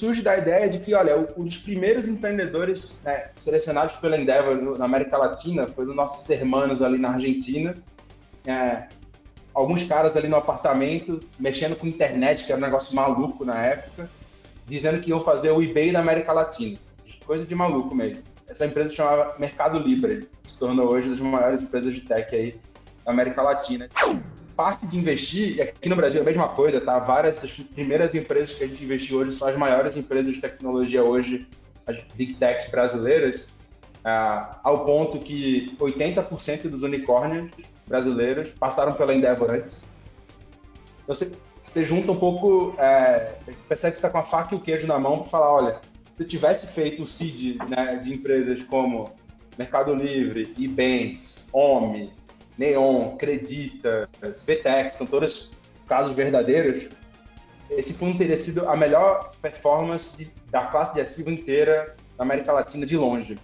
surge da ideia de que, olha, um dos primeiros empreendedores né, selecionados pela Endeavor na América Latina foi dos nossos irmãos ali na Argentina. É, alguns caras ali no apartamento, mexendo com internet, que era um negócio maluco na época, dizendo que iam fazer o eBay da América Latina. Coisa de maluco mesmo. Essa empresa chamava Mercado Libre, se tornou hoje uma das maiores empresas de tech aí da América Latina. Parte de investir, e aqui no Brasil é a mesma coisa, tá? Várias das primeiras empresas que a gente investiu hoje são as maiores empresas de tecnologia hoje, as big techs brasileiras, ah, ao ponto que 80% dos unicórnios brasileiros passaram pela Endeavor antes. Então, você, você junta um pouco, é, percebe que está com a faca e o queijo na mão para falar, olha, se eu tivesse feito o seed né, de empresas como Mercado Livre, Ebanks, Omi, Neon, Credita, VTEX, são todos casos verdadeiros, esse fundo teria sido a melhor performance de, da classe de ativo inteira da América Latina de longe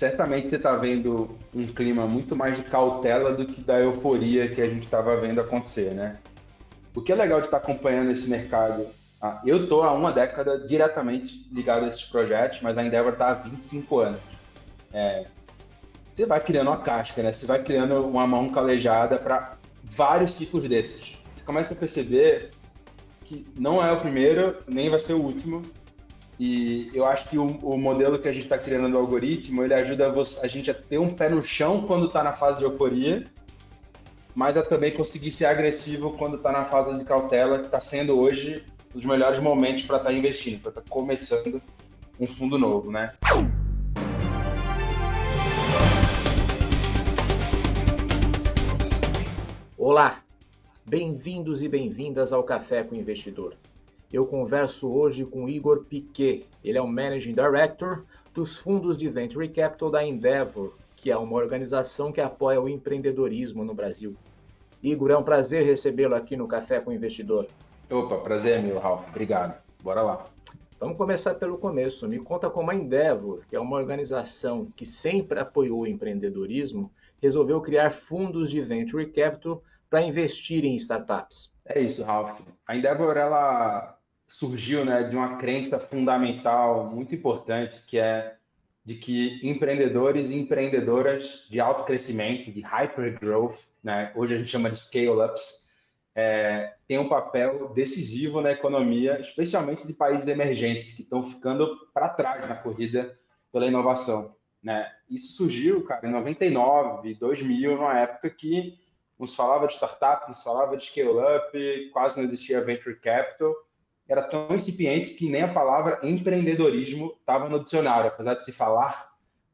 certamente você está vendo um clima muito mais de cautela do que da euforia que a gente estava vendo acontecer, né? O que é legal de estar tá acompanhando esse mercado? Ah, eu estou há uma década diretamente ligado a esses projetos, mas a Endeavor está há 25 anos. É, você vai criando uma casca, né? Você vai criando uma mão calejada para vários ciclos desses. Você começa a perceber que não é o primeiro, nem vai ser o último, e eu acho que o, o modelo que a gente está criando do algoritmo, ele ajuda a, gente a ter um pé no chão quando está na fase de euforia, mas a também conseguir ser agressivo quando está na fase de cautela, que está sendo hoje os melhores momentos para estar tá investindo, para estar tá começando um fundo novo, né? Olá, bem-vindos e bem-vindas ao Café com o Investidor. Eu converso hoje com Igor Piquet. Ele é o Managing Director dos fundos de Venture Capital da Endeavor, que é uma organização que apoia o empreendedorismo no Brasil. Igor, é um prazer recebê-lo aqui no Café com o Investidor. Opa, prazer é meu, Ralf. Obrigado. Bora lá. Vamos começar pelo começo. Me conta como a Endeavor, que é uma organização que sempre apoiou o empreendedorismo, resolveu criar fundos de Venture Capital para investir em startups. É isso, Ralf. A Endeavor, ela surgiu né, de uma crença fundamental muito importante, que é de que empreendedores e empreendedoras de alto crescimento, de hypergrowth, né, hoje a gente chama de scale-ups, é, têm um papel decisivo na economia, especialmente de países emergentes, que estão ficando para trás na corrida pela inovação. Né? Isso surgiu, cara, em 99, 2000, numa época que nos falava de startup, nos falava de scale-up, quase não existia venture capital, era tão incipiente que nem a palavra empreendedorismo estava no dicionário, apesar de se falar,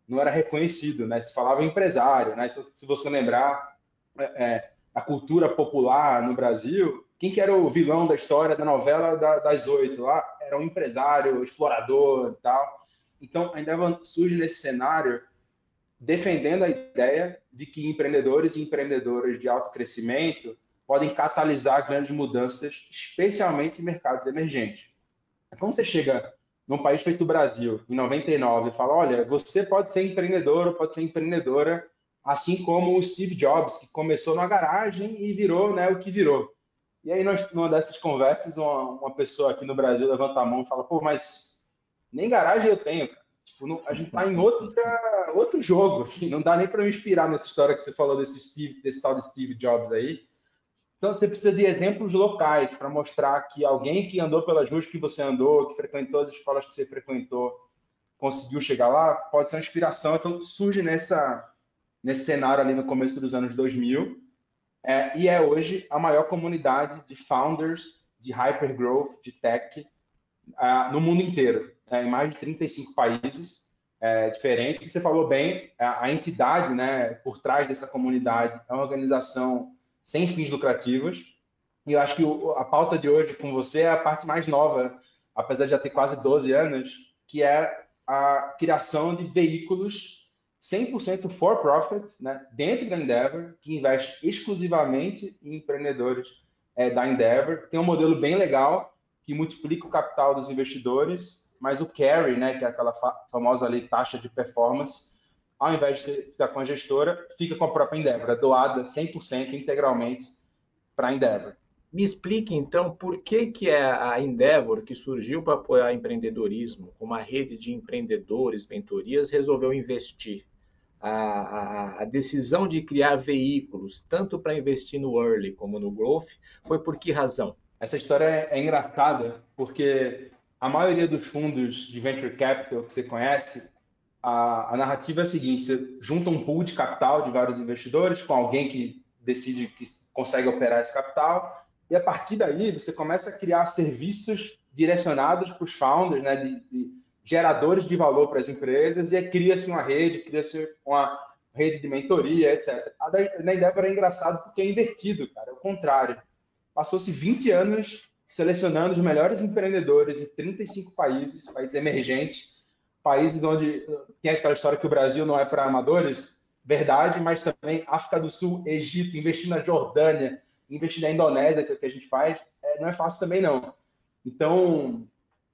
não era reconhecido, né? Se falava empresário, né? Se, você lembrar é, é, a cultura popular no Brasil, quem que era o vilão da história da novela da, das oito lá? Era um empresário, explorador e tal. Então, ainda surge nesse cenário defendendo a ideia de que empreendedores e empreendedoras de alto crescimento podem catalisar grandes mudanças, especialmente em mercados emergentes. Quando você chega num país feito o Brasil, em 99, e fala, olha, você pode ser empreendedor, pode ser empreendedora, assim como o Steve Jobs, que começou na garagem e virou né, o que virou. E aí, nós, numa dessas conversas, uma, uma pessoa aqui no Brasil levanta a mão e fala, pô, mas nem garagem eu tenho, cara. Tipo, não, a gente está em outra, outro jogo, assim, não dá nem para me inspirar nessa história que você falou desse, Steve, desse tal de Steve Jobs aí, então, você precisa de exemplos locais para mostrar que alguém que andou pelas ruas que você andou, que frequentou as escolas que você frequentou, conseguiu chegar lá, pode ser uma inspiração. Então, surge nessa, nesse cenário ali no começo dos anos 2000, é, e é hoje a maior comunidade de founders de hypergrowth, de tech, no mundo inteiro, é, em mais de 35 países é, diferentes. Você falou bem, a, a entidade né, por trás dessa comunidade é uma organização sem fins lucrativos. E eu acho que o, a pauta de hoje com você é a parte mais nova, apesar de já ter quase 12 anos, que é a criação de veículos 100% for profit, né, dentro da Endeavor, que investe exclusivamente em empreendedores é, da Endeavor. Tem um modelo bem legal que multiplica o capital dos investidores, mas o carry, né, que é aquela fa famosa ali, taxa de performance, ao invés de ficar com a gestora, fica com a própria Endeavor, é doada 100% integralmente para a Endeavor. Me explique então por que, que é a Endeavor, que surgiu para apoiar empreendedorismo, uma rede de empreendedores, mentorias, resolveu investir. A, a, a decisão de criar veículos, tanto para investir no early como no growth, foi por que razão? Essa história é, é engraçada, porque a maioria dos fundos de venture capital que você conhece, a, a narrativa é a seguinte: você junta um pool de capital de vários investidores com alguém que decide que consegue operar esse capital e a partir daí, você começa a criar serviços direcionados para os founders, né, de, de geradores de valor para as empresas, e cria-se uma rede, cria-se uma rede de mentoria, etc. A da, na Endeavor é engraçado porque é invertido, cara, é o contrário. Passou-se 20 anos selecionando os melhores empreendedores em 35 países, países emergentes, países onde tem aquela história que o Brasil não é para amadores, verdade, mas também África do Sul, Egito, investir na Jordânia, investir na Indonésia, que é o que a gente faz, é, não é fácil também não. Então,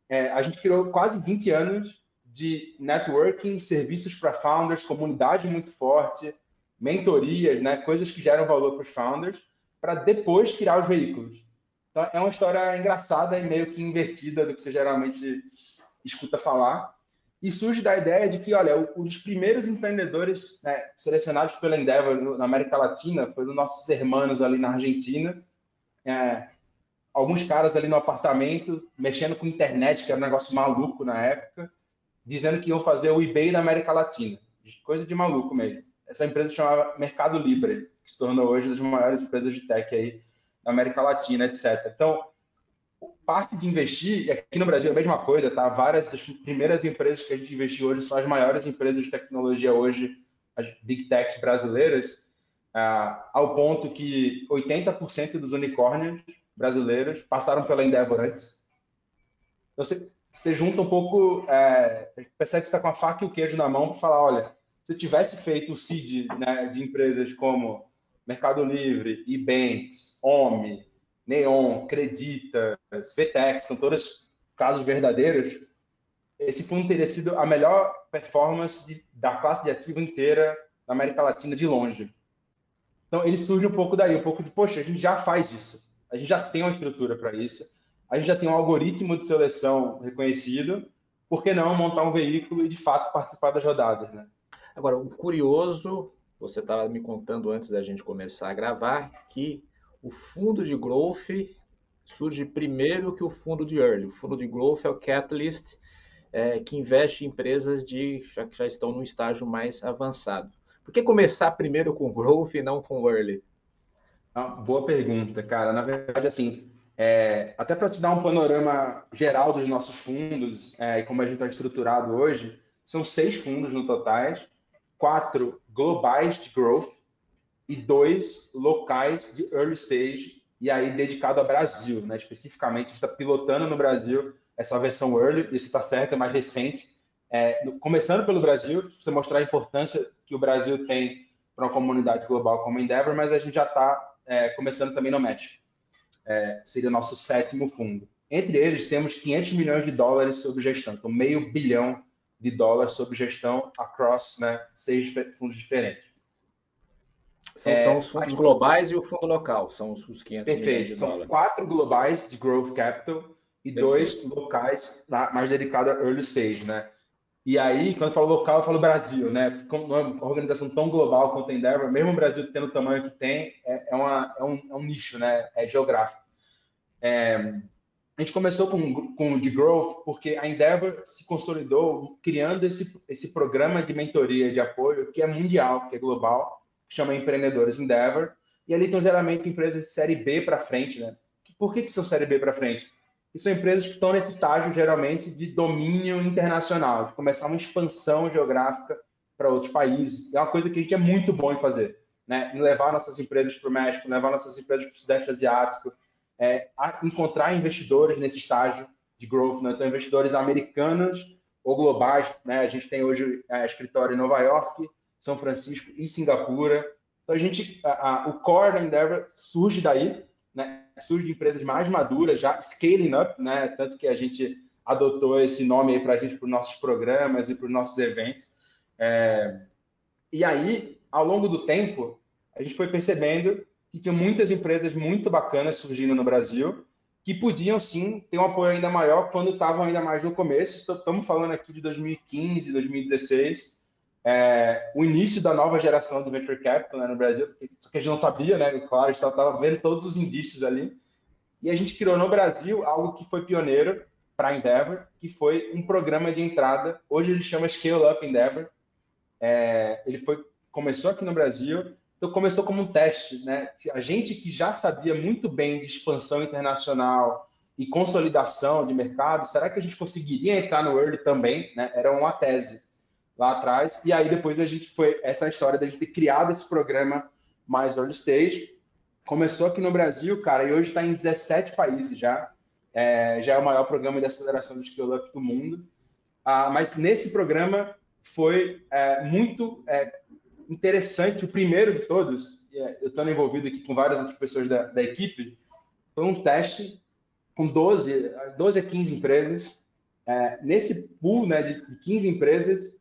é, a gente criou quase 20 anos de networking, serviços para founders, comunidade muito forte, mentorias, né, coisas que geram valor para os founders, para depois criar os veículos. Então, é uma história engraçada e meio que invertida do que você geralmente escuta falar. E surge da ideia de que, olha, os primeiros empreendedores né, selecionados pela Endeavor na América Latina foram nossos irmãos ali na Argentina. É, alguns caras ali no apartamento, mexendo com internet, que era um negócio maluco na época, dizendo que iam fazer o eBay da América Latina. Coisa de maluco mesmo. Essa empresa chamava Mercado Libre, que se tornou hoje uma das maiores empresas de tech aí da América Latina, etc. Então, parte de investir, e aqui no Brasil é a mesma coisa, tá? Várias das primeiras empresas que a gente investiu hoje são as maiores empresas de tecnologia hoje, as big techs brasileiras, ah, ao ponto que 80% dos unicórnios brasileiros passaram pela Endeavor antes. Então, você, você junta um pouco, é, percebe que está com a faca e o queijo na mão para falar, olha, se eu tivesse feito o seed né, de empresas como Mercado Livre, Ebanks, OMI, Neon, Creditas, VTEX, são todos casos verdadeiros, esse fundo teria sido a melhor performance de, da classe de ativo inteira na América Latina de longe. Então, ele surge um pouco daí, um pouco de, poxa, a gente já faz isso, a gente já tem uma estrutura para isso, a gente já tem um algoritmo de seleção reconhecido, por que não montar um veículo e, de fato, participar das rodadas, né? Agora, o curioso, você estava me contando antes da gente começar a gravar, que o fundo de growth surge primeiro que o fundo de early. O fundo de growth é o catalyst é, que investe em empresas de, já, que já estão num estágio mais avançado. Por que começar primeiro com growth e não com early? Ah, boa pergunta, cara. Na verdade, assim, é, até para te dar um panorama geral dos nossos fundos é, e como a gente está estruturado hoje, são seis fundos no total, quatro globais de growth e dois locais de early stage, e aí dedicado ao Brasil, né? especificamente, a gente está pilotando no Brasil essa versão early, isso está certo, é mais recente. É, começando pelo Brasil, você mostrar a importância que o Brasil tem para uma comunidade global como Endeavor, mas a gente já está é, começando também no México. É, seria nosso sétimo fundo. Entre eles, temos 500 milhões de dólares sob gestão, então meio bilhão de dólares sob gestão across né, seis fundos diferentes. São, é, são os fundos globais e o fundo local, são os, os 500 perfeito. milhões de são dólares. quatro globais de Growth Capital e perfeito. dois locais mais dedicados a early stage, né? E aí, quando eu falo local, eu falo Brasil, né? Como é uma organização tão global quanto a Endeavor, mesmo o Brasil tendo o tamanho que tem, é, é, uma, é, um, é um nicho, né? É geográfico. É, a gente começou com, com o de Growth porque a Endeavor se consolidou criando esse, esse programa de mentoria de apoio que é mundial, que é global, que chama Empreendedores Endeavor, e ali estão geralmente empresas de série B para frente, né? Por que, que são série B para frente? E são empresas que estão nesse estágio, geralmente, de domínio internacional, de começar uma expansão geográfica para outros países. É uma coisa que a gente é muito bom em fazer, né? Em levar nossas empresas para o México, levar nossas empresas para o Sudeste Asiático, é, encontrar investidores nesse estágio de growth, né? Então, investidores americanos ou globais, né? A gente tem hoje é, escritório em Nova York, são Francisco e Singapura. Então a gente, a, a, o core da Endeavor surge daí, né? Surge de empresas mais maduras, já scaling up, né? Tanto que a gente adotou esse nome aí para a gente para os nossos programas e para os nossos eventos. É... E aí, ao longo do tempo, a gente foi percebendo que tinha muitas empresas muito bacanas surgindo no Brasil, que podiam sim ter um apoio ainda maior quando estavam ainda mais no começo. Estamos falando aqui de 2015, 2016, é, o início da nova geração de venture capital né, no Brasil, só que a gente não sabia, né? Claro, a gente estava vendo todos os indícios ali. E a gente criou no Brasil algo que foi pioneiro para a Endeavor, que foi um programa de entrada. Hoje ele chama Scale Up Endeavor. É, ele foi começou aqui no Brasil então começou como um teste, né? A gente que já sabia muito bem de expansão internacional e consolidação de mercado, será que a gente conseguiria entrar no early também? Né? Era uma tese lá atrás. E aí depois a gente foi essa história da gente ter criado esse programa mais early stage. Começou aqui no Brasil, cara, e hoje está em 17 países já. É, já é o maior programa de aceleração de skill up do mundo. Ah, mas nesse programa foi é, muito é, interessante, o primeiro de todos, é, eu estou envolvido aqui com várias outras pessoas da, da equipe, foi um teste com 12, 12 a 15 empresas. É, nesse pool né, de, de 15 empresas,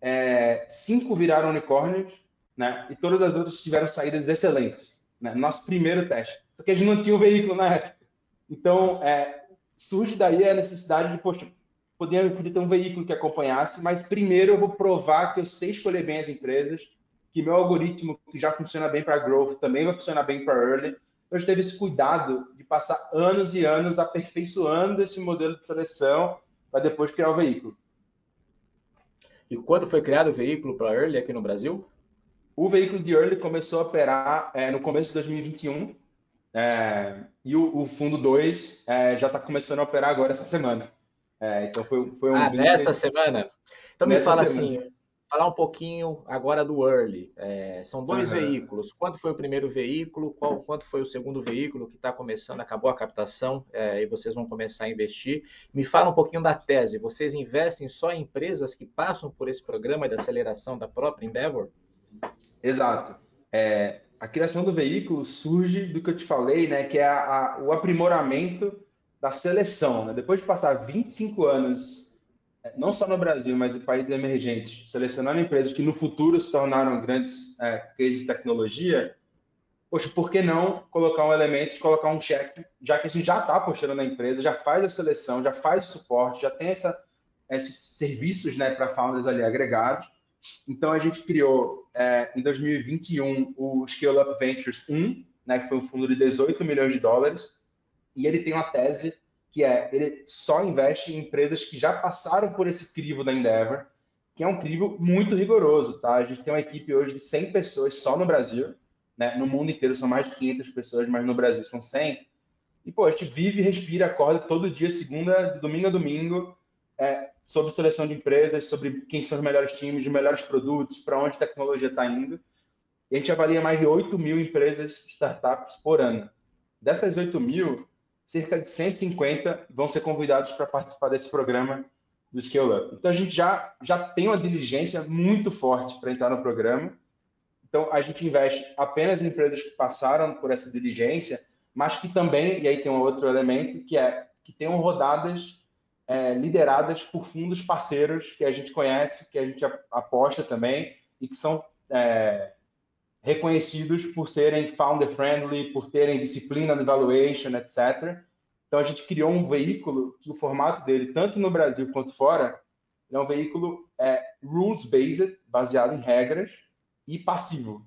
é, cinco viraram unicórnios, né, e todas as outras tiveram saídas excelentes. Né, nosso primeiro teste. Porque a gente não tinha um veículo na época. Então, é, surge daí a necessidade de, poxa, podia, podia ter um veículo que acompanhasse, mas primeiro eu vou provar que eu sei escolher bem as empresas, que meu algoritmo, que já funciona bem para growth, também vai funcionar bem para early. Eu já teve esse cuidado de passar anos e anos aperfeiçoando esse modelo de seleção para depois criar o veículo. E quando foi criado o veículo para early aqui no Brasil? O veículo de early começou a operar é, no começo de 2021 é, e o, o fundo 2 é, já está começando a operar agora essa semana. É, então foi, foi um. Ah, nessa semana? Então me fala semana. assim, falar um pouquinho agora do Early. É, são dois uhum. veículos. Quanto foi o primeiro veículo? Qual, quanto foi o segundo veículo que está começando? Acabou a captação é, e vocês vão começar a investir. Me fala um pouquinho da tese. Vocês investem só em empresas que passam por esse programa de aceleração da própria Endeavor? Exato. É, a criação do veículo surge do que eu te falei, né, que é a, a, o aprimoramento da seleção. Né? Depois de passar 25 anos não só no Brasil, mas em países emergentes, selecionando empresas que no futuro se tornaram grandes é, cases de tecnologia, poxa, por que não colocar um elemento de colocar um cheque, já que a gente já está apostando na empresa, já faz a seleção, já faz o suporte, já tem essa, esses serviços né, para founders ali agregados. Então, a gente criou é, em 2021 o Scale Up Ventures 1, né, que foi um fundo de 18 milhões de dólares, e ele tem uma tese que é ele só investe em empresas que já passaram por esse crivo da Endeavor, que é um crivo muito rigoroso, tá? A gente tem uma equipe hoje de 100 pessoas só no Brasil, né? No mundo inteiro são mais de 500 pessoas, mas no Brasil são 100. E, pô, a gente vive, respira, acorda todo dia, de segunda, de domingo a domingo, é, sobre seleção de empresas, sobre quem são os melhores times, os melhores produtos, para onde a tecnologia está indo. E a gente avalia mais de 8 mil empresas, startups por ano. Dessas 8 mil, cerca de 150 vão ser convidados para participar desse programa do Scale Up. Então a gente já, já tem uma diligência muito forte para entrar no programa. Então a gente investe apenas em empresas que passaram por essa diligência, mas que também, e aí tem um outro elemento, que é que tenham rodadas é, lideradas por fundos parceiros que a gente conhece, que a gente aposta também e que são é, reconhecidos por serem founder friendly, por terem disciplina de valuation, etc. Então a gente criou um veículo que o formato dele, tanto no Brasil quanto fora, é um veículo é, rules based, baseado em regras e passivo.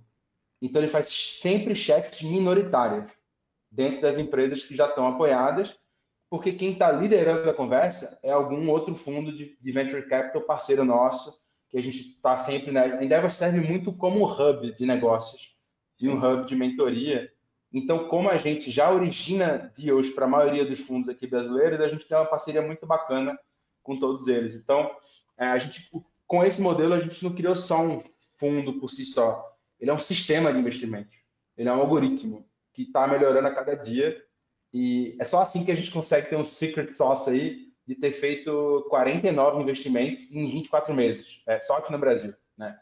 Então ele faz sempre cheques minoritários dentro das empresas que já estão apoiadas, porque quem está liderando a conversa é algum outro fundo de, de venture capital parceiro nosso que a gente está sempre, né? A Endeavor serve muito como hub de negócios e um hub de mentoria. Então, como a gente já origina deals para a maioria dos fundos aqui brasileiros, a gente tem uma parceria muito bacana com todos eles. Então, é, a gente, com esse modelo, a gente não criou só um fundo por si só. Ele é um sistema de investimento. Ele é um algoritmo que está melhorando a cada dia. E é só assim que a gente consegue ter um secret sauce aí de ter feito 49 investimentos em 24 meses, é, só aqui no Brasil, né?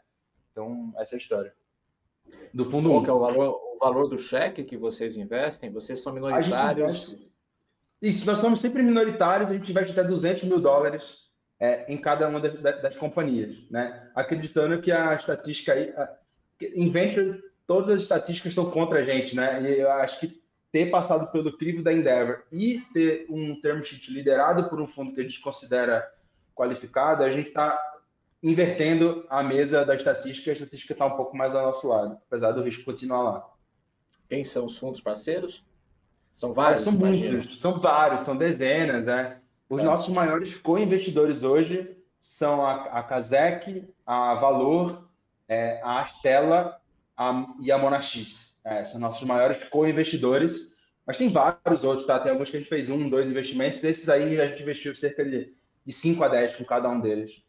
Então, essa é a história. Do fundo Qual que é o valor, o valor do cheque que vocês investem? Vocês são minoritários? Investe... Isso, nós somos sempre minoritários, a gente investe até 200 mil dólares é, em cada uma das, das, companhias, né? Acreditando que a estatística aí, a, em venture, todas as estatísticas estão contra a gente, né? E eu acho que ter passado pelo crivo da Endeavor e ter um term sheet liderado por um fundo que a gente considera qualificado, a gente está invertendo a mesa da estatística, a estatística está um pouco mais ao nosso lado, apesar do risco continuar lá. Quem são os fundos parceiros? São vários? são imagino. muitos, são vários, são dezenas, né? Os é. nossos maiores co-investidores hoje são a, a Kazek, a Valor, é, a Astela a, e a Monax. É, são nossos maiores co-investidores, mas tem vários outros, tá? Tem alguns que a gente fez um, dois investimentos, esses aí a gente investiu cerca de, de 5 a 10 com cada um deles.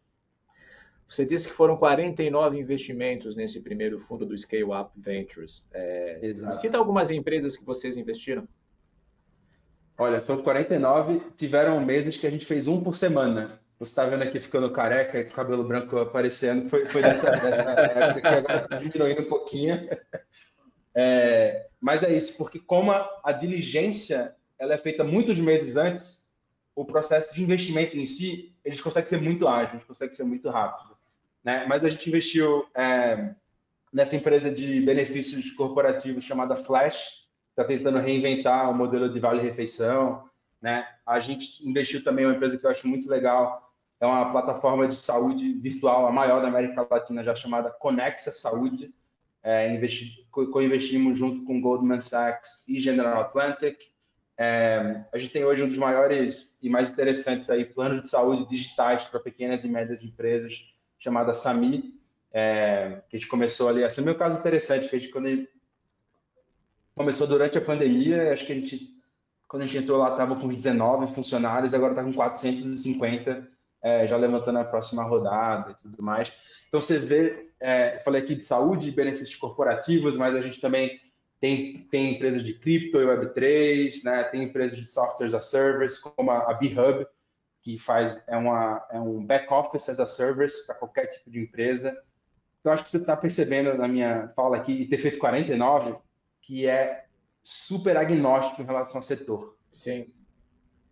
Você disse que foram 49 investimentos nesse primeiro fundo do Scale Up Ventures. É, Exato. Cita algumas empresas que vocês investiram. Olha, foram 49, tiveram meses que a gente fez um por semana. Você está vendo aqui ficando careca, com o cabelo branco aparecendo, foi, foi dessa, dessa época que agora está diminuindo um pouquinho. É, mas é isso, porque como a, a, diligência ela é feita muitos meses antes, o processo de investimento em si, eles conseguem ser muito ágeis, conseguem ser muito rápido. Né? Mas a gente investiu é, nessa empresa de benefícios corporativos chamada Flash, está tentando reinventar o modelo de vale-refeição. Né? A gente investiu também em uma empresa que eu acho muito legal, é uma plataforma de saúde virtual, a maior da América Latina, já chamada Conexa Saúde, é, investi, co-investimos junto com Goldman Sachs e General Atlantic. É, a gente tem hoje um dos maiores e mais interessantes aí planos de saúde digitais para pequenas e médias empresas, chamada Sami, é, que a gente começou ali. Esse é o meu caso interessante, que a gente, quando a começou durante a pandemia, acho que a gente, quando a gente entrou lá, estava com 19 funcionários, agora está com 450, é, já levantando a próxima rodada e tudo mais. Então você vê, é, falei aqui de saúde e benefícios corporativos, mas a gente também tem, tem empresas de cripto e Web3, né? tem empresas de softwares as a service, como a, a B-Hub, que faz é, uma, é um back office as a service para qualquer tipo de empresa. Então acho que você está percebendo na minha fala aqui, e ter feito 49, que é super agnóstico em relação ao setor. Sim.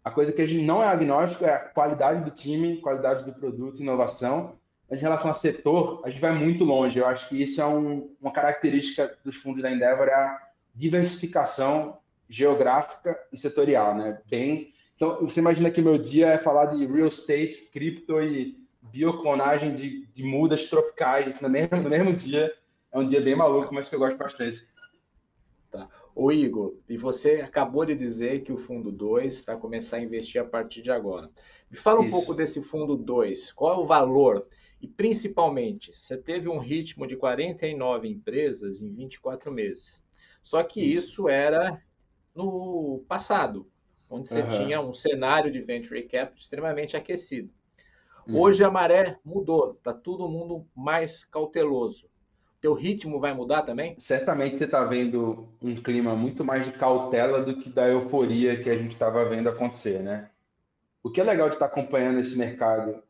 A coisa que a gente não é agnóstico é a qualidade do time, qualidade do produto, inovação, mas em relação ao setor, a gente vai muito longe. Eu acho que isso é um, uma característica dos fundos da Endeavor, é a diversificação geográfica e setorial, né? Bem, então você imagina que meu dia é falar de real estate, cripto e bioclonagem de, de mudas tropicais no mesmo, no mesmo dia. É um dia bem maluco, mas que eu gosto bastante. Tá. O Igor, e você acabou de dizer que o fundo 2 vai começar a investir a partir de agora. Me fala um Isso. pouco desse fundo 2. Qual é o valor? E principalmente, você teve um ritmo de 49 empresas em 24 meses. Só que isso, isso era no passado, onde você uhum. tinha um cenário de venture capital extremamente aquecido. Uhum. Hoje a maré mudou, está todo mundo mais cauteloso. Teu ritmo vai mudar também? Certamente você está vendo um clima muito mais de cautela do que da euforia que a gente estava vendo acontecer, né? O que é legal de estar acompanhando esse mercado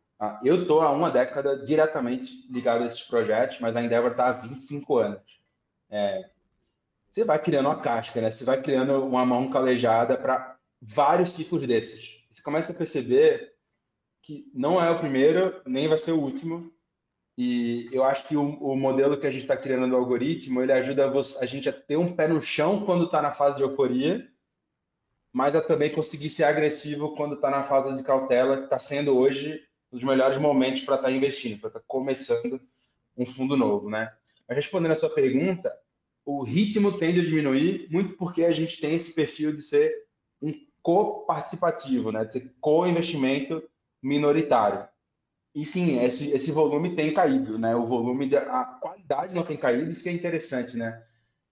eu estou há uma década diretamente ligado a esses projetos, mas a Endeavor está há 25 anos. É, você vai criando uma casca, né? Você vai criando uma mão calejada para vários ciclos desses. Você começa a perceber que não é o primeiro, nem vai ser o último. E eu acho que o, o modelo que a gente está criando no algoritmo, ele ajuda a gente a ter um pé no chão quando está na fase de euforia, mas a também conseguir ser agressivo quando está na fase de cautela, que está sendo hoje dos melhores momentos para estar tá investindo, para estar tá começando um fundo novo, né? Mas respondendo a sua pergunta, o ritmo tende a diminuir muito porque a gente tem esse perfil de ser um co-participativo, né? De ser co-investimento minoritário. E sim, esse, esse volume tem caído, né? O volume, de, a qualidade não tem caído, isso que é interessante, né?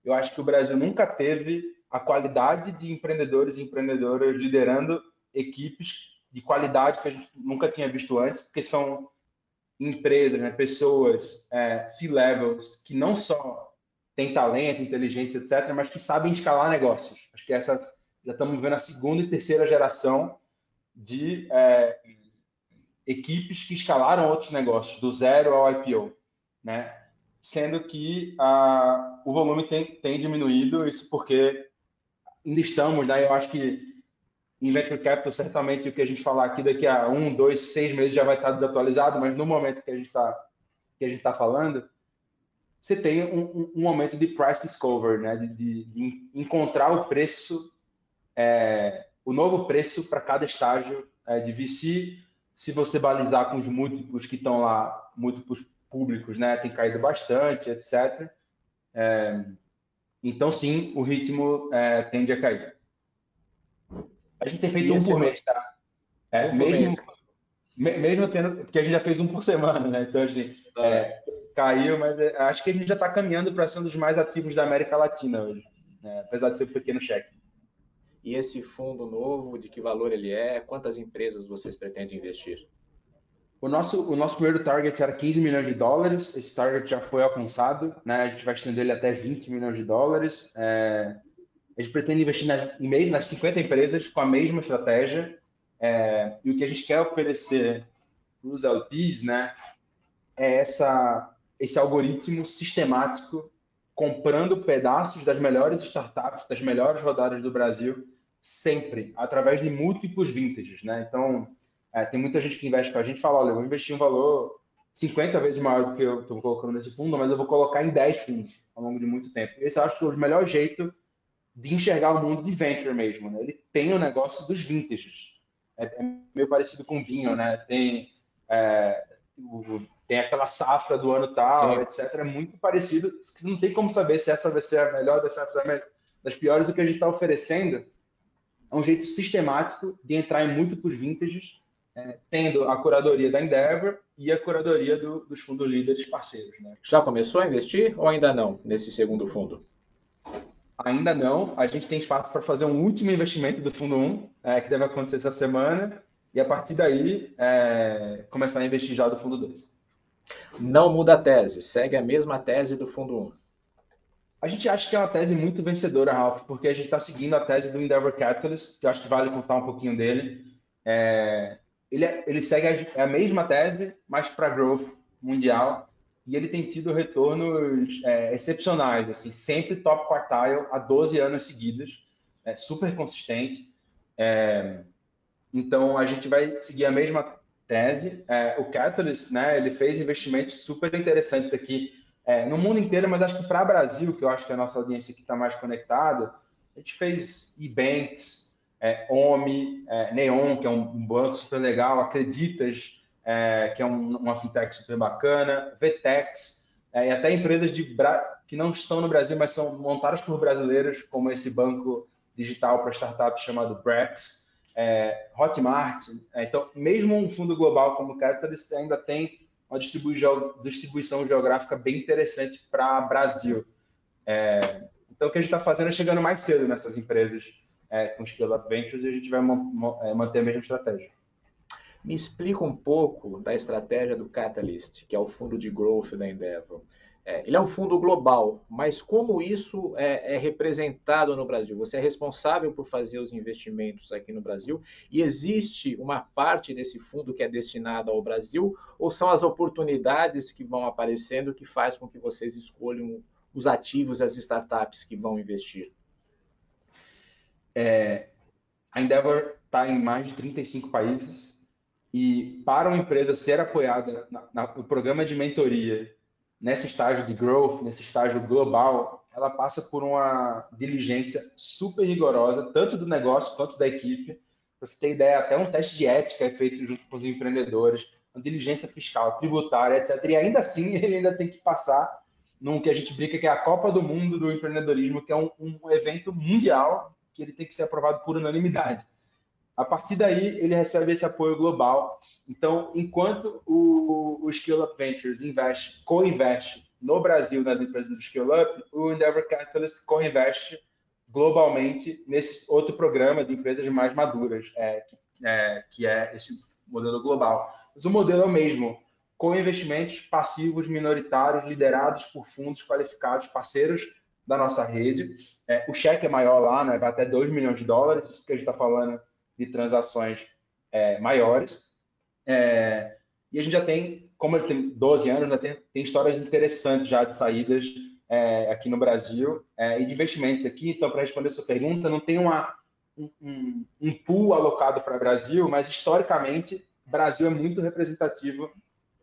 Eu acho que o Brasil nunca teve a qualidade de empreendedores e empreendedoras liderando equipes de qualidade que a gente nunca tinha visto antes, porque são empresas, né, pessoas, é, C-levels, que não só têm talento, inteligência, etc., mas que sabem escalar negócios. Acho que essas já estamos vendo a segunda e terceira geração de é, equipes que escalaram outros negócios, do zero ao IPO, né? Sendo que a, o volume tem, tem diminuído, isso porque ainda estamos, né? Eu acho que em venture capital, certamente o que a gente falar aqui daqui a um, dois, seis meses já vai estar desatualizado, mas no momento que a gente está que a gente está falando, você tem um, um momento de price discovery, né? de, de, de encontrar o preço, é, o novo preço para cada estágio é, de VC. Se você balizar com os múltiplos que estão lá, múltiplos públicos, né? tem caído bastante, etc. É, então, sim, o ritmo é, tende a cair. A gente tem feito um por mês, tá? É, um mesmo, mesmo tendo, porque a gente já fez um por semana, né? Então, assim, é, caiu, mas é, acho que a gente já está caminhando para ser um dos mais ativos da América Latina hoje, né? apesar de ser um pequeno cheque. E esse fundo novo, de que valor ele é? Quantas empresas vocês pretendem investir? O nosso, o nosso primeiro target era 15 milhões de dólares, esse target já foi alcançado, né? a gente vai estender ele até 20 milhões de dólares. É, a gente pretende investir nas, nas 50 empresas com a mesma estratégia, é, e o que a gente quer oferecer para os LPs né, é essa, esse algoritmo sistemático comprando pedaços das melhores startups, das melhores rodadas do Brasil, sempre, através de múltiplos vintages. Né? Então, é, tem muita gente que investe com a gente e fala, olha, eu vou investir um valor 50 vezes maior do que eu estou colocando nesse fundo, mas eu vou colocar em 10 fundos ao longo de muito tempo. Esse eu acho que é o melhor jeito de enxergar o mundo de venture mesmo. Né? Ele tem o negócio dos vintages. É, é meio parecido com vinho, né? Tem, é, o, tem aquela safra do ano tal, Sim. etc. É muito parecido. Não tem como saber se essa vai ser a melhor, das das piores. O que a gente está oferecendo é um jeito sistemático de entrar em múltiplos vintages, é, tendo a curadoria da Endeavor e a curadoria do, dos fundos líderes parceiros. Né? Já começou a investir ou ainda não nesse segundo fundo? Ainda não. A gente tem espaço para fazer um último investimento do Fundo 1, é, que deve acontecer essa semana, e a partir daí é, começar a investir já do Fundo 2. Não muda a tese, segue a mesma tese do Fundo 1. A gente acha que é uma tese muito vencedora, Ralph, porque a gente está seguindo a tese do Endeavor Catalyst, que eu acho que vale contar um pouquinho dele. É, ele, é, ele segue a, a mesma tese, mas para growth mundial e ele tem tido retornos é, excepcionais, assim, sempre top quartile há 12 anos seguidos, é super consistente. É, então a gente vai seguir a mesma tese. É, o Catalyst, né, ele fez investimentos super interessantes aqui é, no mundo inteiro, mas acho que para o Brasil, que eu acho que é a nossa audiência aqui está mais conectada, a gente fez eBanks, é, OMI, Neon, que é um banco super legal, Acreditas, é, que é um, uma fintech super bacana, VTEX, é, e até empresas de que não estão no Brasil, mas são montadas por brasileiros, como esse banco digital para startups chamado Brex, é, Hotmart. É, então, mesmo um fundo global como o Catalyst ainda tem uma distribuição geográfica bem interessante para Brasil. É, então, o que a gente está fazendo é chegando mais cedo nessas empresas é, com Scale Up Ventures e a gente vai é, manter a mesma estratégia. Me explica um pouco da estratégia do Catalyst, que é o fundo de growth da Endeavor. É, ele é um fundo global, mas como isso é, é, representado no Brasil? Você é responsável por fazer os investimentos aqui no Brasil e existe uma parte desse fundo que é destinada ao Brasil ou são as oportunidades que vão aparecendo que faz com que vocês escolham os ativos, as startups que vão investir? É, a Endeavor está em mais de 35 países, e para uma empresa ser apoiada na, na, no programa de mentoria, nesse estágio de growth, nesse estágio global, ela passa por uma diligência super rigorosa, tanto do negócio quanto da equipe. Pra você ter ideia, até um teste de ética é feito junto com os empreendedores, uma diligência fiscal, tributária, etc. E ainda assim, ele ainda tem que passar num que a gente brinca que é a Copa do Mundo do empreendedorismo, que é um, um evento mundial que ele tem que ser aprovado por unanimidade. A partir daí, ele recebe esse apoio global. Então, enquanto o, o Skill Up Ventures investe, co-investe no Brasil nas empresas do Skill Up, o Endeavor Catalyst co-investe globalmente nesse outro programa de empresas mais maduras, é, é, que é esse modelo global. Mas o modelo é o mesmo, com investimentos passivos minoritários liderados por fundos qualificados, parceiros da nossa rede. É, o cheque é maior lá, né, vai até 2 milhões de dólares, isso que a gente está falando de transações é, maiores. É, e a gente já tem, como ele tem 12 anos, já tem, tem histórias interessantes já de saídas é, aqui no Brasil é, e de investimentos aqui. Então, para responder a sua pergunta, não tem uma, um, um pool alocado para o Brasil, mas historicamente, Brasil é muito representativo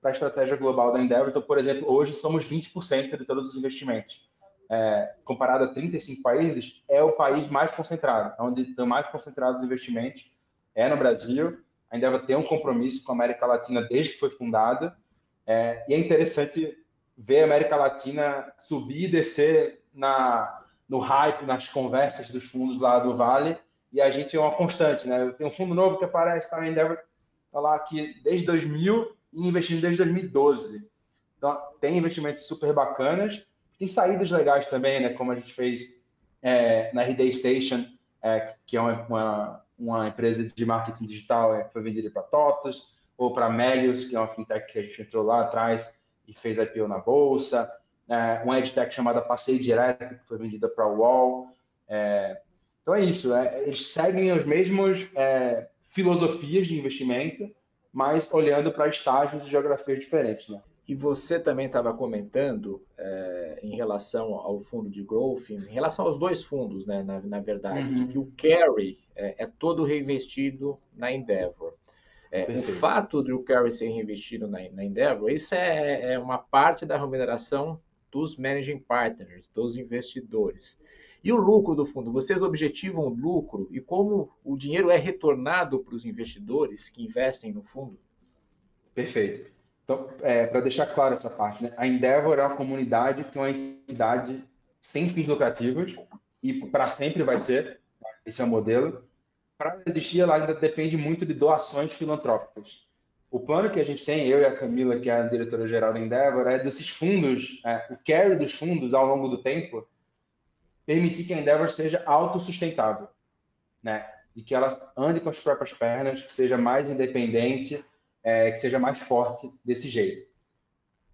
para a estratégia global da Endeavor. Então, por exemplo, hoje somos 20% de todos os investimentos. É, comparado a 35 países, é o país mais concentrado, onde estão mais concentrados os investimentos, é no Brasil. A Endeavor tem um compromisso com a América Latina desde que foi fundada, é, e é interessante ver a América Latina subir e descer na, no hype, nas conversas dos fundos lá do Vale, e a gente é uma constante, né? Tem um fundo novo que aparece, tá? A Endeavor está lá aqui desde 2000 e investindo desde 2012. Então, tem investimentos super bacanas, tem saídas legais também, né? Como a gente fez é, na RD Station, é, que é uma, uma, empresa de marketing digital é, foi vendida para TOTOS, ou para Melius, que é uma fintech que a gente entrou lá atrás e fez IPO na bolsa, é, uma edtech chamada Passeio Direto, que foi vendida para a UOL. É, então é isso, é, eles seguem as mesmas é, filosofias de investimento, mas olhando para estágios e geografias diferentes. Né? E você também estava comentando é, em relação ao fundo de growth, em relação aos dois fundos, né, na, na verdade, uhum. que o carry é, é, todo reinvestido na Endeavor. É, o fato de o carry ser reinvestido na, na Endeavor, isso é, é, uma parte da remuneração dos managing partners, dos investidores. E o lucro do fundo? Vocês objetivam o lucro e como o dinheiro é retornado para os investidores que investem no fundo? Perfeito. Então, é, para deixar claro essa parte, né? a Endeavor é uma comunidade que é uma entidade sem fins lucrativos e para sempre vai ser, esse é o modelo para existir, ela ainda depende muito de doações filantrópicas. O plano que a gente tem, eu e a Camila, que é a diretora-geral da Endeavor, é desses fundos, é, o carry dos fundos ao longo do tempo, permitir que a Endeavor seja autossustentável, né? E que ela ande com as próprias pernas, que seja mais independente, é, que seja mais forte desse jeito.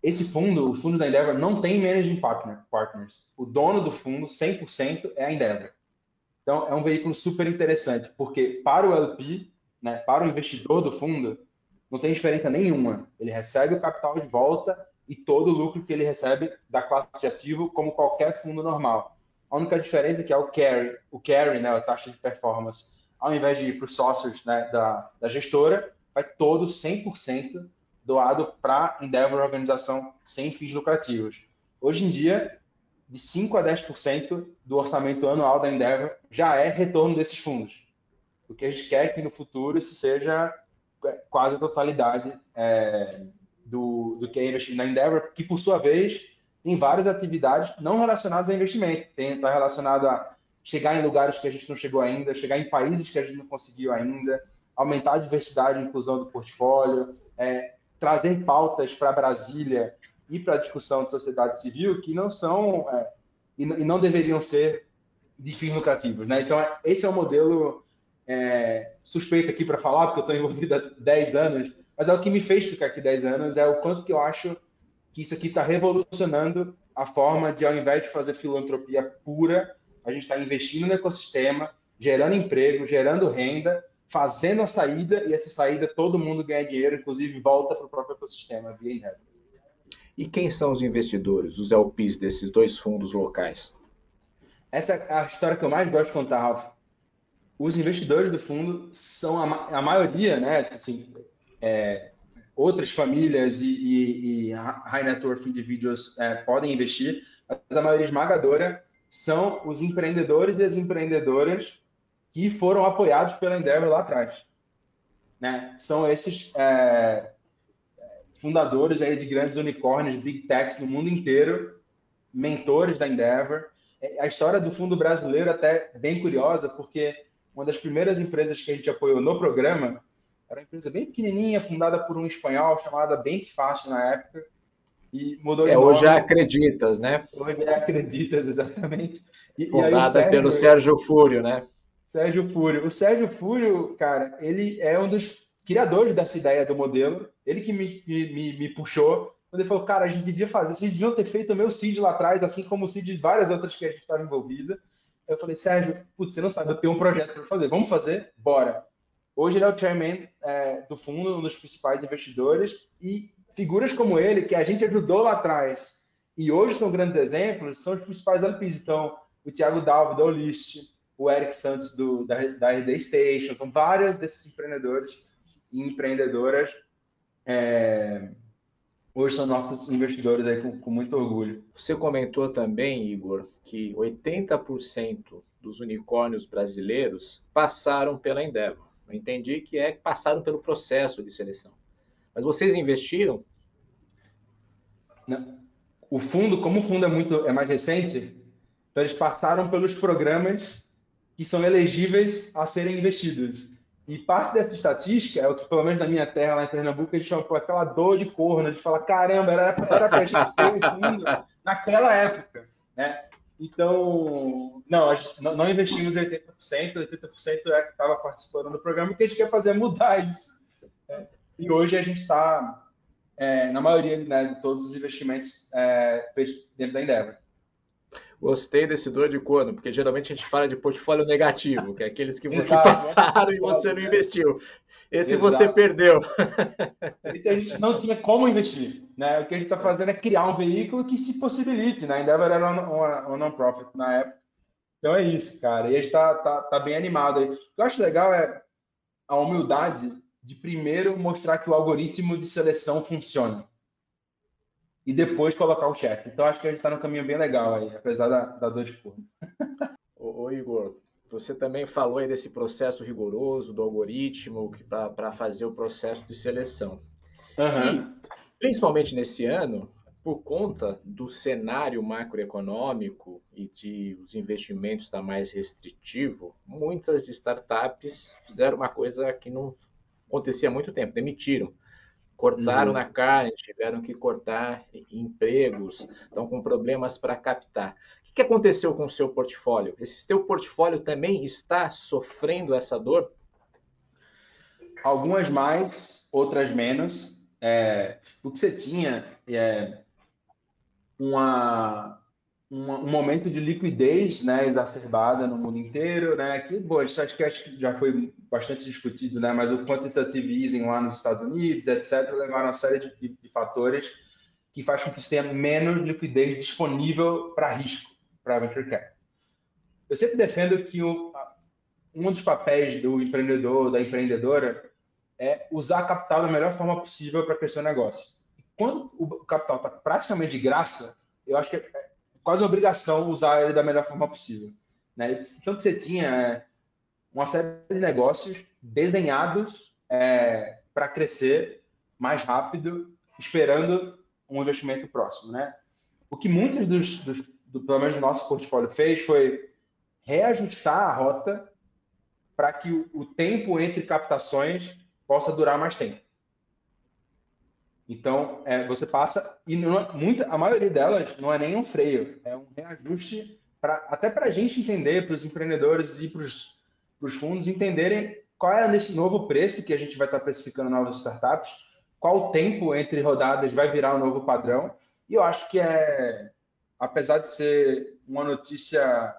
Esse fundo, o fundo da Endeavor, não tem managing partner, partners. O dono do fundo, 100%, é a Endeavor. Então, é um veículo super interessante, porque para o LP, né, para o investidor do fundo, não tem diferença nenhuma. Ele recebe o capital de volta e todo o lucro que ele recebe da classe de ativo, como qualquer fundo normal. A única diferença é que é o carry, o carry, né, a taxa de performance, ao invés de ir para os sócios né, da, da gestora, vai todo 100% doado para Endeavor, organização sem fins lucrativos. Hoje em dia, de 5 a 10% do orçamento anual da Endeavor já é retorno desses fundos. O que a gente quer é que no futuro isso seja quase a totalidade é, do, do que é investido na Endeavor, que por sua vez tem várias atividades não relacionadas a investimento. Está relacionado a chegar em lugares que a gente não chegou ainda, chegar em países que a gente não conseguiu ainda, aumentar a diversidade e inclusão do portfólio, é, trazer pautas para Brasília e para a discussão de sociedade civil que não são é, e, não deveriam ser de fins lucrativos. Né? Então, esse é um modelo é, suspeito aqui para falar, porque eu estou envolvido há 10 anos, mas é o que me fez ficar aqui 10 anos, é o quanto que eu acho que isso aqui está revolucionando a forma de, ao invés de fazer filantropia pura, a gente está investindo no ecossistema, gerando emprego, gerando renda, fazendo a saída, e essa saída todo mundo ganha dinheiro, inclusive volta para o próprio ecossistema via Inherit. E quem são os investidores, os LPs desses dois fundos locais? Essa é a história que eu mais gosto de contar, Ralf. Os investidores do fundo são a, a maioria, né? Assim, é, outras famílias e, e, e, high net worth individuals é, podem investir, mas a maioria esmagadora são os empreendedores e as empreendedoras que foram apoiados pela Endeavor lá atrás. Né? São esses é, fundadores aí de grandes unicórnios, big techs no mundo inteiro, mentores da Endeavor. É, a história do fundo brasileiro até bem curiosa, porque uma das primeiras empresas que a gente apoiou no programa era uma empresa bem pequenininha, fundada por um espanhol chamada Bem Fácil na época, e mudou é, Hoje é Acreditas, né? Hoje é Acreditas, exatamente. E, Fundada e Sérgio, pelo Sérgio Fúrio, né? Sérgio Fúrio. O Sérgio Fúrio, cara, ele é um dos criadores dessa ideia do modelo, ele que me, me, me puxou, quando ele falou, cara, a gente devia fazer, vocês deviam ter feito o meu CID lá atrás, assim como o CID de várias outras que a gente estava envolvida. Eu falei, Sérgio, putz, você não sabe, eu tenho um projeto para fazer, vamos fazer? Bora. Hoje ele é o chairman é, do fundo, um dos principais investidores, e figuras como ele, que a gente ajudou lá atrás, e hoje são grandes exemplos, são os principais LPs. Então, o Thiago Dalvo, da Olist, o Eric Santos, do, da, da RD Station, então, vários desses empreendedores e empreendedoras é, hoje são nossos investidores aí com, com muito orgulho. Você comentou também, Igor, que 80% dos unicórnios brasileiros passaram pela Endeavor. Eu entendi que é passaram pelo processo de seleção. Mas vocês investiram? Não. O fundo, como o fundo é muito é mais recente, então eles passaram pelos programas que são elegíveis a serem investidos. E parte dessa estatística é o que, pelo menos na minha terra, lá em Pernambuco, a gente chama aquela dor de corno, de falar, caramba, era, era pra gente ter um fundo naquela época, né? Então, não, não, investimos 80%, 80% é que estava participando do programa, o que a gente quer fazer é mudar isso. Né? E hoje a gente está, é, na maioria né, de todos os investimentos é, dentro da Endeavor. Gostei desse dor de corno, porque geralmente a gente fala de portfólio negativo, que é aqueles que, que passaram e você não investiu. Esse Exato. você perdeu. Esse a gente não tinha como investir. Né? O que a gente está fazendo é criar um veículo que se possibilite. Né? Endeavor era um, um non-profit na época. Então é isso, cara. E a gente está tá, tá bem animado aí. O que eu acho legal é a humildade de primeiro mostrar que o algoritmo de seleção funciona e depois colocar o chefe. Então acho que a gente está no caminho bem legal aí, apesar da, da dor de forno. ô, ô, Igor, você também falou aí desse processo rigoroso do algoritmo para fazer o processo de seleção. Uhum. E, principalmente nesse ano, por conta do cenário macroeconômico e de os investimentos estar mais restritivo, muitas startups fizeram uma coisa que não acontecia há muito tempo, demitiram cortaram uhum. na carne, tiveram que cortar empregos, estão com problemas para captar. O que aconteceu com o seu portfólio? Esse seu portfólio também está sofrendo essa dor? Algumas mais, outras menos. É, o que você tinha é uma um, um, momento de liquidez né, exacerbada no mundo inteiro, né? Que, bom, isso acho que, acho que já foi bastante discutido, né? Mas o quantitative easing lá nos Estados Unidos, etc., levaram uma série de, de, de fatores que faz com que você tenha menos liquidez disponível para risco, para venture capital. Eu sempre defendo que o, um dos papéis do empreendedor, da empreendedora, é usar capital da melhor forma possível para crescer o negócio. quando o capital está praticamente de graça, eu acho que é, quase obrigação usar ele da melhor forma possível. Né? Então, que você tinha é, uma série de negócios desenhados é, para crescer mais rápido, esperando um investimento próximo. Né? O que muitos dos, dos do, pelo menos do nosso portfólio fez foi reajustar a rota para que o, o tempo entre captações possa durar mais tempo. Então, é, você passa, e não, é, muita, a maioria delas não é nem um freio, é um reajuste, pra, até para a gente entender, para os empreendedores e para os fundos entenderem qual é nesse novo preço que a gente vai estar precificando novas startups, qual o tempo entre rodadas vai virar um novo padrão. E eu acho que é, apesar de ser uma notícia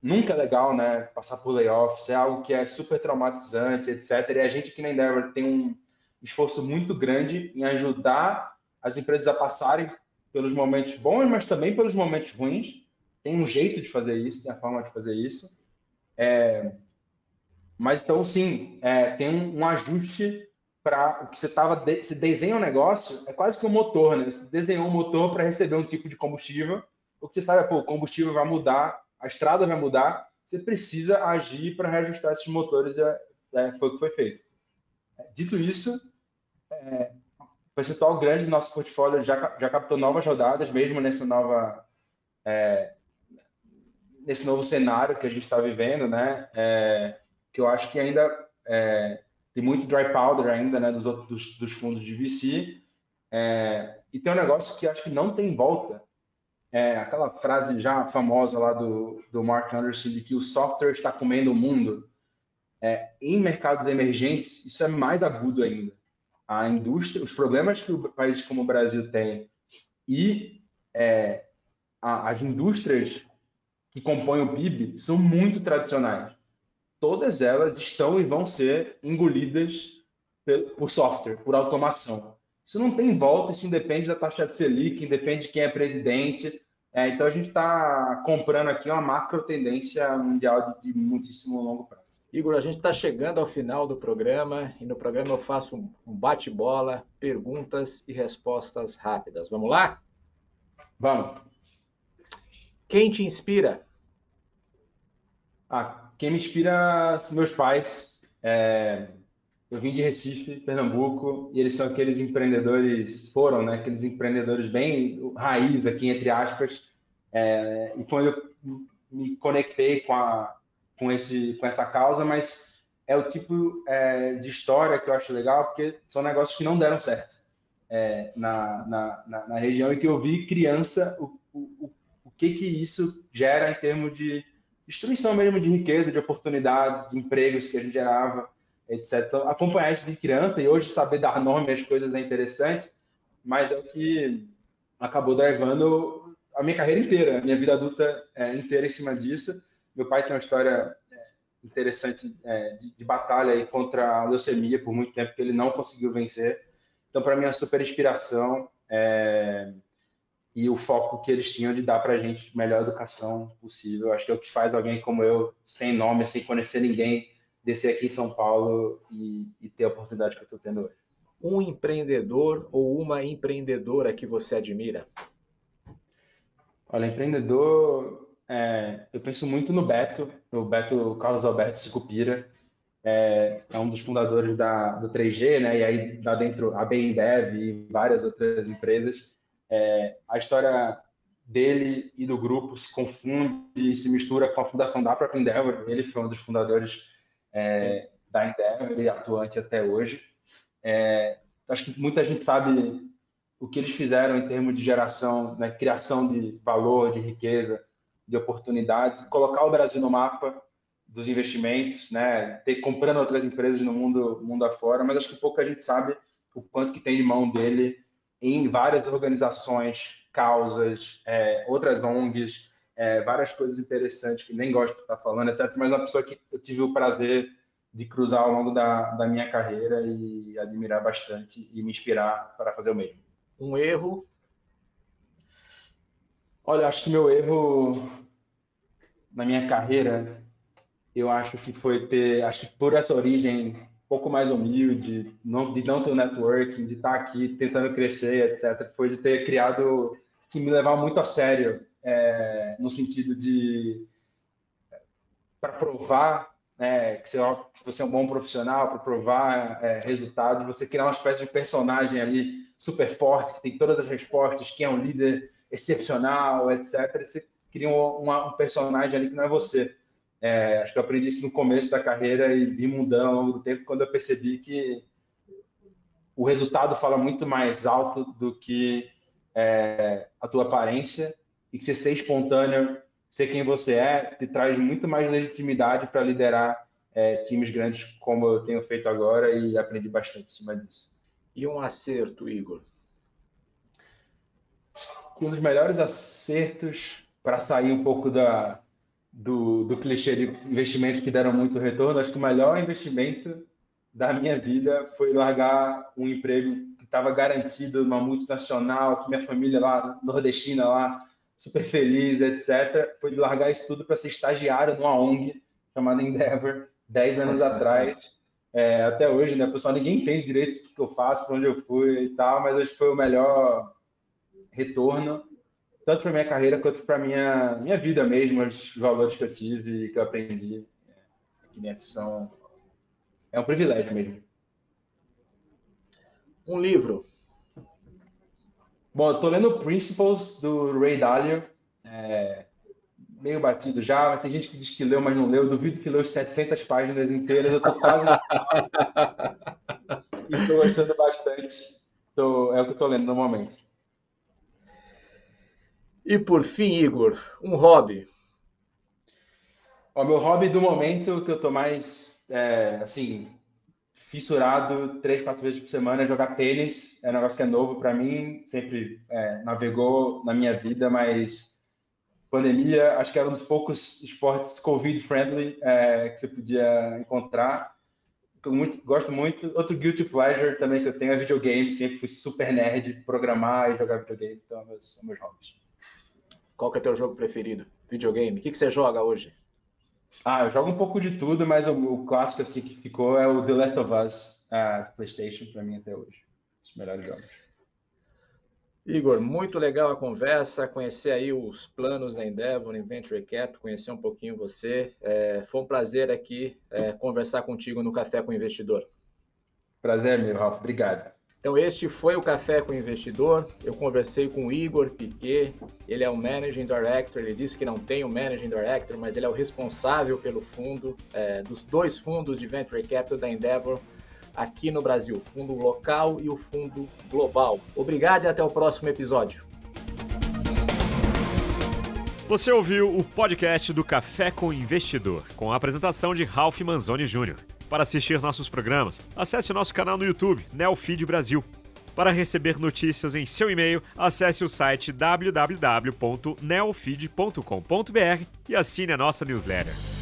nunca legal, né, passar por layoffs, é algo que é super traumatizante, etc. E a gente aqui na Endeavor tem um esforço muito grande em ajudar as empresas a passarem pelos momentos bons, mas também pelos momentos ruins. Tem um jeito de fazer isso, tem a forma de fazer isso. É... Mas então, sim, é, tem um, ajuste para o que você estava. De... Você desenha um negócio, é quase que um motor, né? Você desenhou um motor para receber um tipo de combustível. O que você sabe é, pô, o combustível vai mudar, a estrada vai mudar, você precisa agir para reajustar esses motores. É, é, foi o que foi feito. Dito isso, é, percentual grande do nosso portfólio já, já captou novas rodadas, mesmo nessa nova, é, nesse novo cenário que a gente está vivendo, né? É, que eu acho que ainda é, tem muito dry powder ainda, né? Dos, dos, dos fundos de VC. É, e tem um negócio que acho que não tem volta. É, aquela frase já famosa lá do, do Mark Anderson de que o software está comendo o mundo. É, em mercados emergentes, isso é mais agudo ainda. A indústria, os problemas que o país como o Brasil tem e é, a, as indústrias que compõem o PIB são muito tradicionais. Todas elas estão e vão ser engolidas por software, por automação. Isso não tem volta, isso independe da taxa de Selic, independe de quem é presidente. É, então a gente está comprando aqui uma macro tendência mundial de, de muitíssimo longo prazo. Igor, a gente está chegando ao final do programa e no programa eu faço um bate-bola, perguntas e respostas rápidas. Vamos lá? Vamos. Quem te inspira? Ah, quem me inspira são meus pais. É, eu vim de Recife, Pernambuco, e eles são aqueles empreendedores, foram, né? Aqueles empreendedores bem raiz aqui, entre aspas. É, e foi onde eu me conectei com a, com, esse, com essa causa, mas é o tipo é, de história que eu acho legal, porque são negócios que não deram certo é, na, na, na, na, região e que eu vi criança o, o, o que, que isso gera em termos de destruição mesmo de riqueza, de oportunidades, de empregos que a gente gerava, etc. Então, acompanhar isso de criança e hoje saber dar nome às coisas é interessante, mas é o que acabou drivando a minha carreira inteira, a minha vida adulta é, inteira em cima disso. Meu pai tem uma história é, interessante é, de, de, batalha contra a leucemia por muito tempo que ele não conseguiu vencer. Então, para mim, é uma super inspiração é, e o foco que eles tinham de dar para a gente a melhor educação possível. Acho que é o que faz alguém como eu, sem nome, sem conhecer ninguém, descer aqui em São Paulo e, e ter a oportunidade que eu estou tendo hoje. Um empreendedor ou uma empreendedora que você admira? Olha, empreendedor, é, eu penso muito no Beto, no Beto Carlos Alberto Sicupira, é, é, um dos fundadores da, do 3G, né? E aí dá dentro a BemBev e várias outras empresas. É, a história dele e do grupo se confunde e se mistura com a fundação da própria Endeavor. Ele foi um dos fundadores é, da Endeavor e atuante até hoje. É, acho que muita gente sabe o que eles fizeram em termos de geração, né, criação de valor, de riqueza, de oportunidades, colocar o Brasil no mapa dos investimentos, né, ter comprando outras empresas no mundo mundo afora, mas acho que pouca gente sabe o quanto que tem de mão dele em várias organizações, causas, é, outras ONGs, é, várias coisas interessantes que nem gosto de estar falando, etc. Mas é uma pessoa que eu tive o prazer de cruzar ao longo da, da minha carreira e admirar bastante e me inspirar para fazer o mesmo. Um erro Olha, acho que meu erro na minha carreira, eu acho que foi ter, acho que por essa origem um pouco mais humilde, não, de não ter o networking, de estar aqui tentando crescer, etc., foi de ter criado, que me levar muito a sério, é, no sentido de para provar né, que, você, é um bom profissional, para provar é, resultados, você criar uma espécie de personagem ali super forte, que tem todas as respostas, que é um líder excepcional, etc. Você cria um, um personagem ali que não é você. É, acho que eu aprendi isso no começo da carreira e vi mudando ao longo do tempo quando eu percebi que o resultado fala muito mais alto do que é, a tua aparência e que você ser espontâneo, ser quem você é, te traz muito mais legitimidade para liderar é, times grandes como eu tenho feito agora e aprendi bastante em cima disso. E um acerto, Igor? Um dos melhores acertos para sair um pouco da, do, do clichê de investimentos que deram muito retorno. Acho que o melhor investimento da minha vida foi largar um emprego que estava garantido numa multinacional, que minha família lá, nordestina lá, super feliz, etc. Foi largar isso tudo para ser estagiário numa ONG chamada Endeavor, 10 anos atrás. É, até hoje, né, pessoal, ninguém entende direito o que eu faço, para onde eu fui e tal, mas acho que foi o melhor retorno, tanto para minha carreira quanto para minha minha vida mesmo, os valores que eu tive e que eu aprendi aqui dentro são é um privilégio mesmo. Um livro. Bom, eu tô lendo Principles do Ray Dalio, é, meio batido já, tem gente que diz que leu, mas não leu. Eu duvido que leu 700 páginas inteiras. Eu tô quase e tô gostando bastante. Tô, é o que eu tô lendo normalmente. E por fim, Igor, um hobby. O meu hobby do momento que eu tô mais, é, assim, fissurado três, quatro vezes por semana é jogar tênis. É um negócio que é novo para mim, sempre é, navegou na minha vida, mas pandemia, acho que era um dos poucos esportes covid-friendly é, que você podia encontrar. Eu muito, gosto muito. Outro guilty pleasure também que eu tenho é videogame. Sempre fui super nerd, programar e jogar videogame. Então, meus, são meus hobbies. Qual que é teu jogo preferido? Videogame? O que, que você joga hoje? Ah, eu jogo um pouco de tudo, mas o, o clássico assim que ficou é o The Last of Us uh, PlayStation para mim até hoje. Os melhores jogos. Igor, muito legal a conversa, conhecer aí os planos da Endeavor, Inventory Cap, conhecer um pouquinho você. É, foi um prazer aqui é, conversar contigo no Café com o Investidor. Prazer, meu Ralf. Obrigado. Então, este foi o Café com o Investidor. Eu conversei com o Igor Piquet, ele é o Managing Director. Ele disse que não tem o Managing Director, mas ele é o responsável pelo fundo, é, dos dois fundos de Venture Capital da Endeavor aqui no Brasil, o fundo local e o fundo global. Obrigado e até o próximo episódio. Você ouviu o podcast do Café com o Investidor, com a apresentação de Ralph Manzoni Jr. Para assistir nossos programas, acesse o nosso canal no YouTube, Neofeed Brasil. Para receber notícias em seu e-mail, acesse o site www.neofeed.com.br e assine a nossa newsletter.